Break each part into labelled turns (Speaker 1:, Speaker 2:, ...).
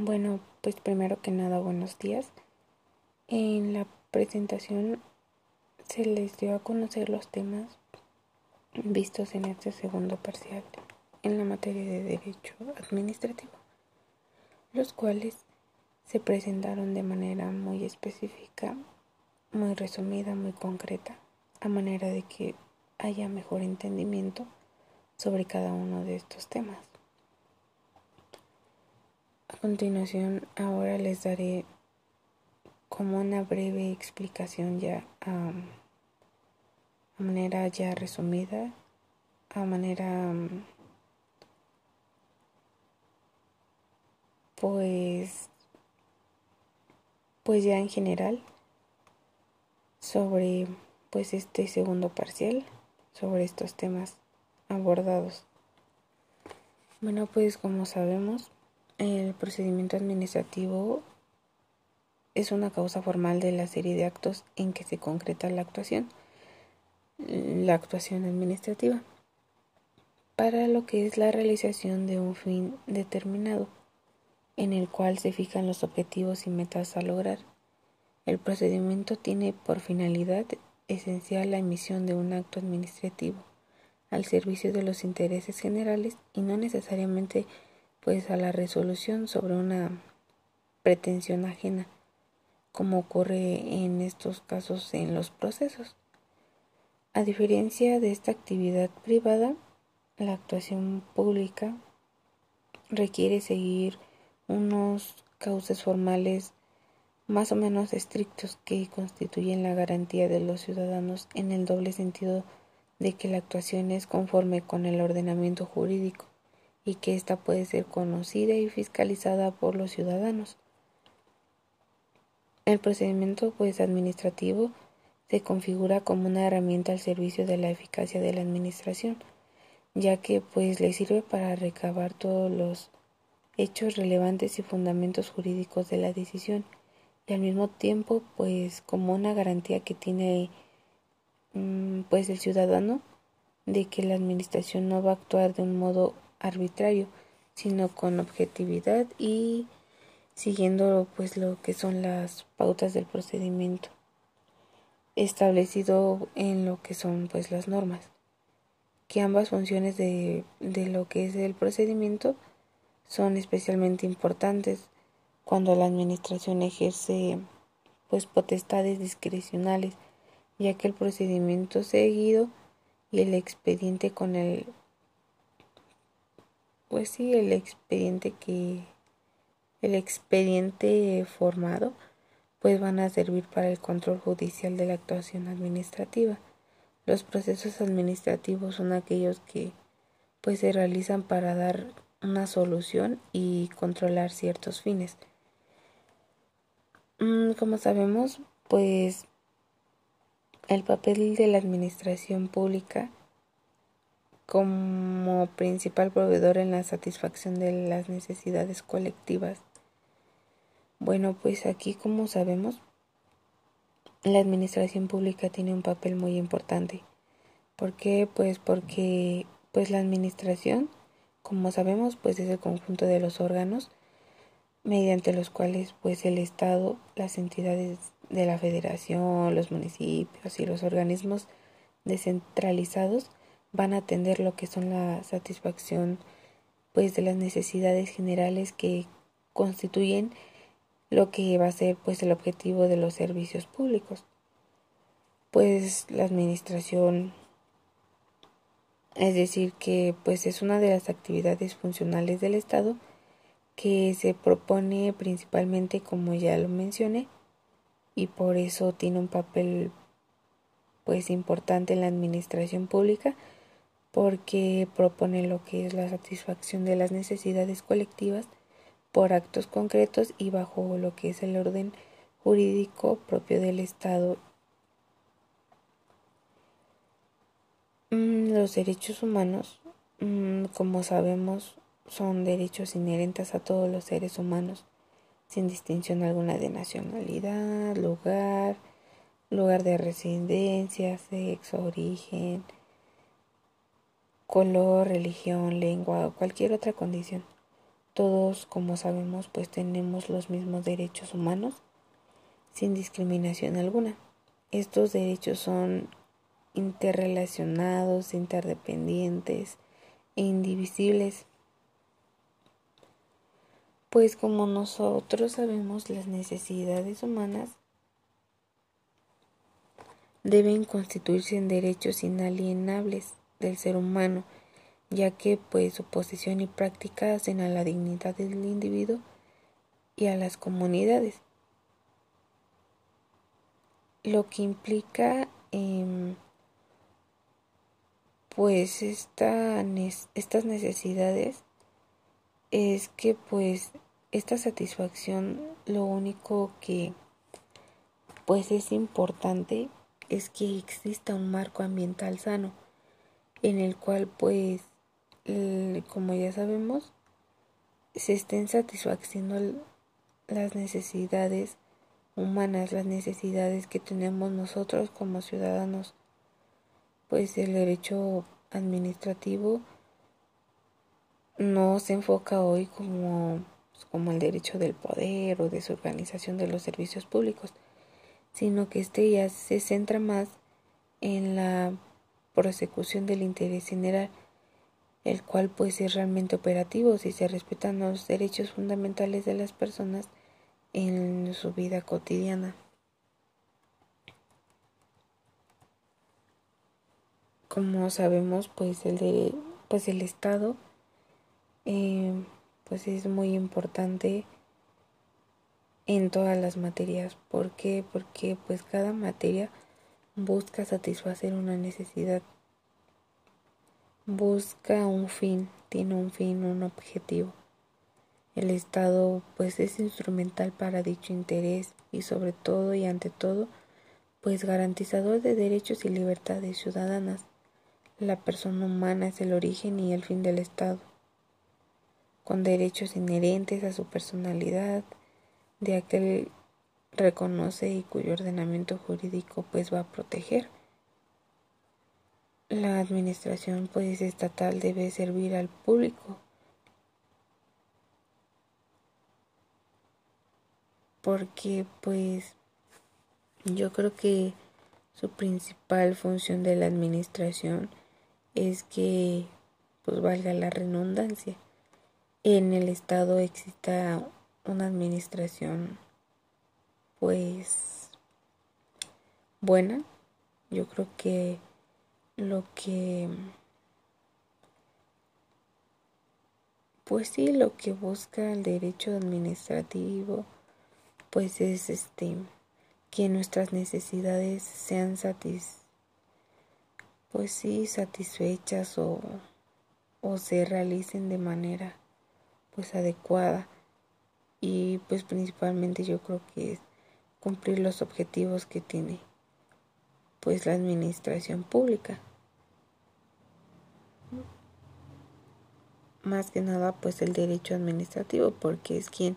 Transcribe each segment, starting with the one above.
Speaker 1: Bueno, pues primero que nada, buenos días. En la presentación se les dio a conocer los temas vistos en este segundo parcial en la materia de derecho administrativo, los cuales se presentaron de manera muy específica, muy resumida, muy concreta, a manera de que haya mejor entendimiento sobre cada uno de estos temas. Continuación, ahora les daré como una breve explicación ya a manera ya resumida, a manera pues pues ya en general sobre pues este segundo parcial sobre estos temas abordados. Bueno, pues como sabemos, el procedimiento administrativo es una causa formal de la serie de actos en que se concreta la actuación, la actuación administrativa, para lo que es la realización de un fin determinado, en el cual se fijan los objetivos y metas a lograr. El procedimiento tiene por finalidad esencial la emisión de un acto administrativo al servicio de los intereses generales y no necesariamente pues a la resolución sobre una pretensión ajena, como ocurre en estos casos en los procesos. A diferencia de esta actividad privada, la actuación pública requiere seguir unos cauces formales más o menos estrictos que constituyen la garantía de los ciudadanos en el doble sentido de que la actuación es conforme con el ordenamiento jurídico y que ésta puede ser conocida y fiscalizada por los ciudadanos. El procedimiento pues administrativo se configura como una herramienta al servicio de la eficacia de la administración, ya que pues le sirve para recabar todos los hechos relevantes y fundamentos jurídicos de la decisión y al mismo tiempo pues como una garantía que tiene Mm, pues el ciudadano de que la administración no va a actuar de un modo arbitrario, sino con objetividad y siguiendo pues lo que son las pautas del procedimiento establecido en lo que son pues las normas que ambas funciones de, de lo que es el procedimiento son especialmente importantes cuando la administración ejerce pues potestades discrecionales ya que el procedimiento seguido y el expediente con el pues sí el expediente que el expediente formado pues van a servir para el control judicial de la actuación administrativa. Los procesos administrativos son aquellos que pues se realizan para dar una solución y controlar ciertos fines. Mm, como sabemos, pues el papel de la administración pública como principal proveedor en la satisfacción de las necesidades colectivas. Bueno, pues aquí como sabemos, la administración pública tiene un papel muy importante. ¿Por qué? Pues porque pues la administración, como sabemos, pues es el conjunto de los órganos mediante los cuales pues el Estado, las entidades de la federación, los municipios y los organismos descentralizados van a atender lo que son la satisfacción pues de las necesidades generales que constituyen lo que va a ser pues el objetivo de los servicios públicos. Pues la administración es decir que pues es una de las actividades funcionales del Estado que se propone principalmente como ya lo mencioné y por eso tiene un papel pues importante en la administración pública porque propone lo que es la satisfacción de las necesidades colectivas por actos concretos y bajo lo que es el orden jurídico propio del Estado. Mm, los derechos humanos, mm, como sabemos, son derechos inherentes a todos los seres humanos sin distinción alguna de nacionalidad, lugar, lugar de residencia, sexo, origen, color, religión, lengua o cualquier otra condición. todos, como sabemos, pues tenemos los mismos derechos humanos sin discriminación alguna. Estos derechos son interrelacionados, interdependientes e indivisibles. Pues como nosotros sabemos, las necesidades humanas deben constituirse en derechos inalienables del ser humano, ya que pues su posesión y práctica hacen a la dignidad del individuo y a las comunidades. Lo que implica eh, pues esta, estas necesidades es que pues esta satisfacción lo único que pues es importante es que exista un marco ambiental sano en el cual pues como ya sabemos se estén satisfaciendo las necesidades humanas, las necesidades que tenemos nosotros como ciudadanos pues el derecho administrativo no se enfoca hoy como, pues, como el derecho del poder o desorganización de los servicios públicos, sino que este ya se centra más en la prosecución del interés general, el cual pues es realmente operativo si se respetan los derechos fundamentales de las personas en su vida cotidiana. como sabemos pues el de, pues el estado eh, pues es muy importante en todas las materias ¿por qué? porque pues cada materia busca satisfacer una necesidad. Busca un fin tiene un fin un objetivo. El estado pues es instrumental para dicho interés y sobre todo y ante todo pues garantizador de derechos y libertades ciudadanas. La persona humana es el origen y el fin del Estado, con derechos inherentes a su personalidad, de aquel reconoce y cuyo ordenamiento jurídico pues va a proteger. La administración pues estatal debe servir al público porque pues yo creo que su principal función de la administración es que, pues valga la redundancia, en el Estado exista una administración, pues, buena. Yo creo que lo que, pues sí, lo que busca el derecho administrativo, pues es este, que nuestras necesidades sean satisfechas pues sí satisfechas o, o se realicen de manera pues adecuada y pues principalmente yo creo que cumplir los objetivos que tiene pues la administración pública más que nada pues el derecho administrativo porque es quien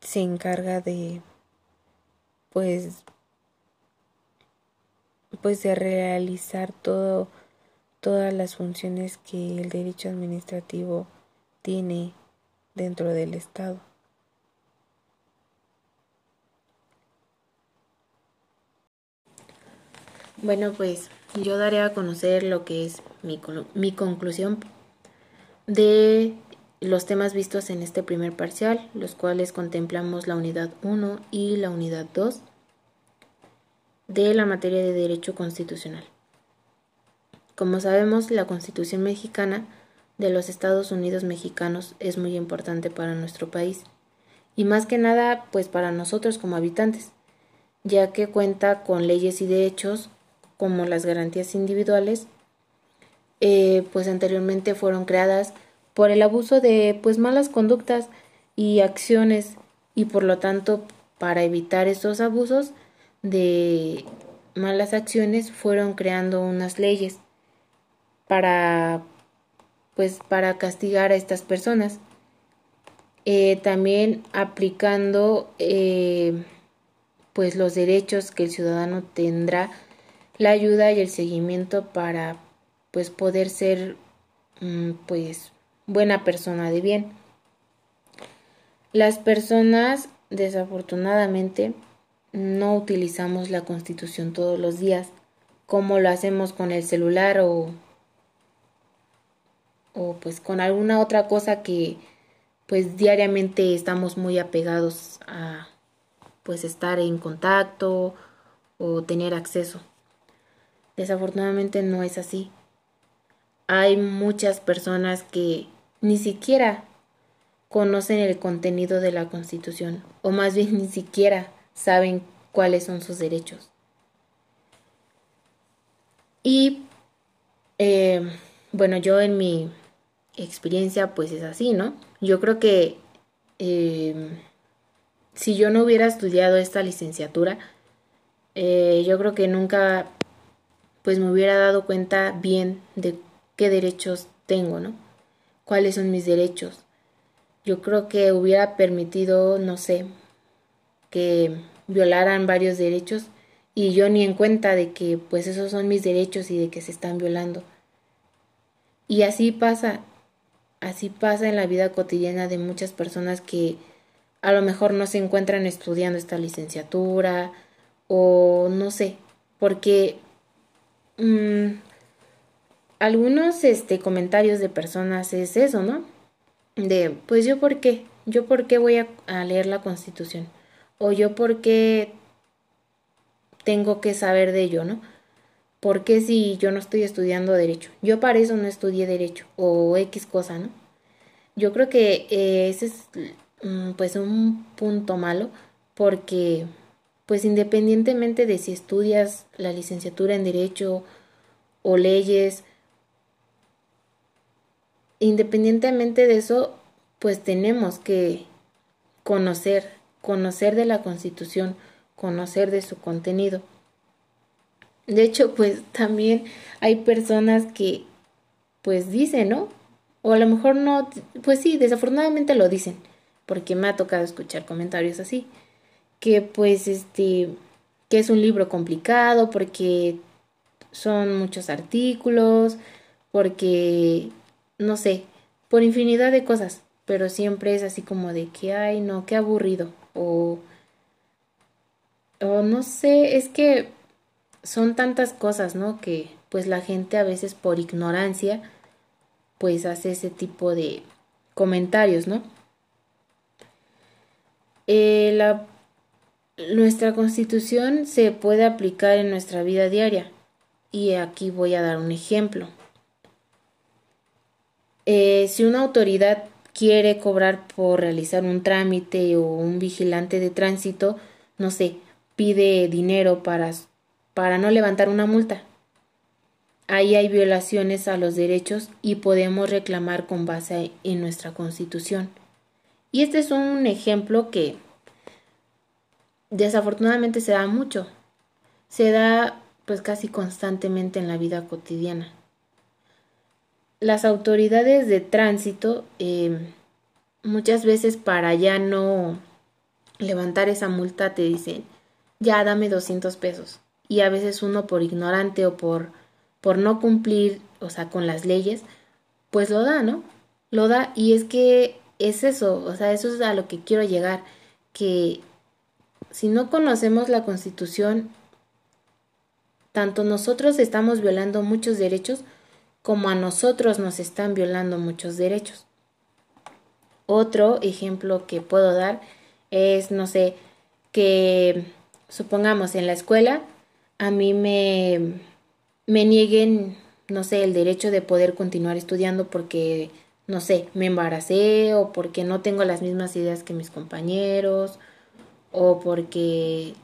Speaker 1: se encarga de pues pues de realizar todo todas las funciones que el derecho administrativo tiene dentro del Estado.
Speaker 2: Bueno, pues yo daré a conocer lo que es mi, mi conclusión de los temas vistos en este primer parcial, los cuales contemplamos la unidad 1 y la unidad 2 de la materia de derecho constitucional. Como sabemos, la Constitución mexicana de los Estados Unidos mexicanos es muy importante para nuestro país y más que nada pues para nosotros como habitantes, ya que cuenta con leyes y derechos como las garantías individuales, eh, pues anteriormente fueron creadas por el abuso de pues malas conductas y acciones y por lo tanto para evitar estos abusos de malas acciones fueron creando unas leyes para pues para castigar a estas personas. Eh, también aplicando eh, pues los derechos que el ciudadano tendrá la ayuda y el seguimiento para pues poder ser mm, pues buena persona de bien Las personas, desafortunadamente, no utilizamos la constitución todos los días, como lo hacemos con el celular o, o pues con alguna otra cosa que pues diariamente estamos muy apegados a pues estar en contacto o tener acceso. Desafortunadamente no es así. Hay muchas personas que ni siquiera conocen el contenido de la Constitución o más bien ni siquiera saben cuáles son sus derechos. Y eh, bueno, yo en mi experiencia pues es así, ¿no? Yo creo que eh, si yo no hubiera estudiado esta licenciatura, eh, yo creo que nunca pues me hubiera dado cuenta bien de qué derechos tengo, ¿no? Cuáles son mis derechos. Yo creo que hubiera permitido, no sé, que violaran varios derechos y yo ni en cuenta de que pues esos son mis derechos y de que se están violando. Y así pasa, así pasa en la vida cotidiana de muchas personas que a lo mejor no se encuentran estudiando esta licenciatura o no sé, porque mmm, algunos este, comentarios de personas es eso, ¿no? De, pues yo por qué, yo por qué voy a, leer la constitución, o yo por qué tengo que saber de ello, ¿no? ¿Por qué si yo no estoy estudiando derecho? Yo para eso no estudié derecho o X cosa, ¿no? Yo creo que eh, ese es mm, pues un punto malo porque pues independientemente de si estudias la licenciatura en derecho o leyes, independientemente de eso, pues tenemos que conocer, conocer de la Constitución, conocer de su contenido. De hecho, pues también hay personas que pues dicen, ¿no? O a lo mejor no, pues sí, desafortunadamente lo dicen, porque me ha tocado escuchar comentarios así, que pues este, que es un libro complicado, porque son muchos artículos, porque, no sé, por infinidad de cosas, pero siempre es así como de que, ay, no, qué aburrido, o o no sé, es que son tantas cosas, ¿no? Que pues la gente a veces por ignorancia pues hace ese tipo de comentarios, ¿no? Eh, la, nuestra constitución se puede aplicar en nuestra vida diaria y aquí voy a dar un ejemplo. Eh, si una autoridad quiere cobrar por realizar un trámite o un vigilante de tránsito, no sé, pide dinero para, para no levantar una multa. Ahí hay violaciones a los derechos y podemos reclamar con base en nuestra constitución. Y este es un ejemplo que desafortunadamente se da mucho. Se da pues casi constantemente en la vida cotidiana. Las autoridades de tránsito eh, muchas veces para ya no levantar esa multa te dicen ya dame 200 pesos. Y a veces uno por ignorante o por, por no cumplir, o sea, con las leyes, pues lo da, ¿no? Lo da y es que es eso, o sea, eso es a lo que quiero llegar, que si no conocemos la constitución, tanto nosotros estamos violando muchos derechos como a nosotros nos están violando muchos derechos. Otro ejemplo que puedo dar es, no sé, que supongamos en la escuela, a mí me, me nieguen, no sé, el derecho de poder continuar estudiando porque, no sé, me embaracé o porque no tengo las mismas ideas que mis compañeros o porque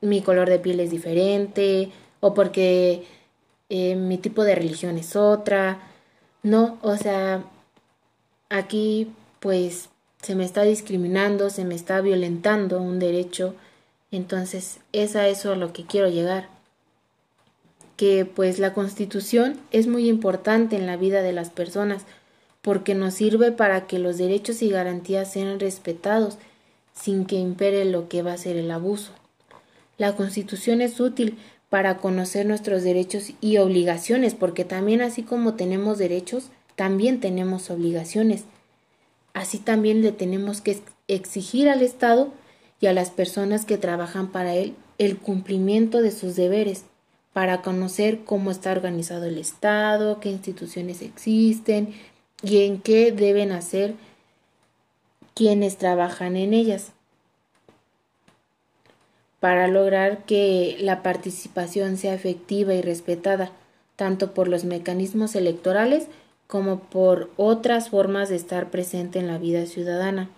Speaker 2: mi color de piel es diferente o porque eh, mi tipo de religión es otra. No, o sea, aquí pues se me está discriminando, se me está violentando un derecho entonces, es a eso a lo que quiero llegar. Que pues la constitución es muy importante en la vida de las personas porque nos sirve para que los derechos y garantías sean respetados sin que impere lo que va a ser el abuso. La constitución es útil para conocer nuestros derechos y obligaciones porque también así como tenemos derechos, también tenemos obligaciones. Así también le tenemos que exigir al Estado y a las personas que trabajan para él el cumplimiento de sus deberes, para conocer cómo está organizado el Estado, qué instituciones existen y en qué deben hacer quienes trabajan en ellas para lograr que la participación sea efectiva y respetada, tanto por los mecanismos electorales como por otras formas de estar presente en la vida ciudadana.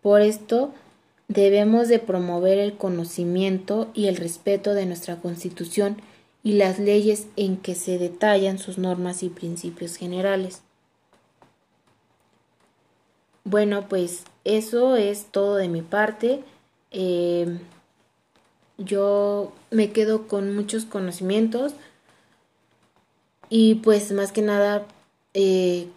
Speaker 2: Por esto, debemos de promover el conocimiento y el respeto de nuestra Constitución y las leyes en que se detallan sus normas y principios generales. Bueno, pues eso es todo de mi parte. Eh, yo me quedo con muchos conocimientos y pues más que nada eh,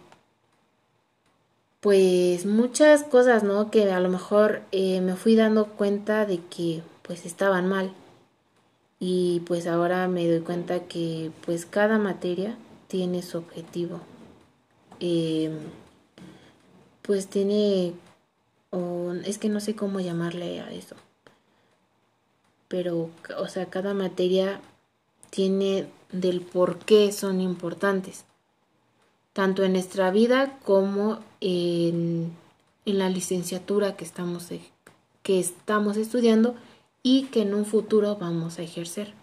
Speaker 2: pues muchas cosas no que a lo mejor eh, me fui dando cuenta de que pues estaban mal. Y pues ahora me doy cuenta que pues cada materia tiene su objetivo. Em, pues tiene es que no sé cómo llamarle a eso pero, o sea, cada materia tiene del por qué son importantes, tanto en nuestra vida como en, en la licenciatura que estamos, que estamos estudiando y que en un futuro vamos a ejercer.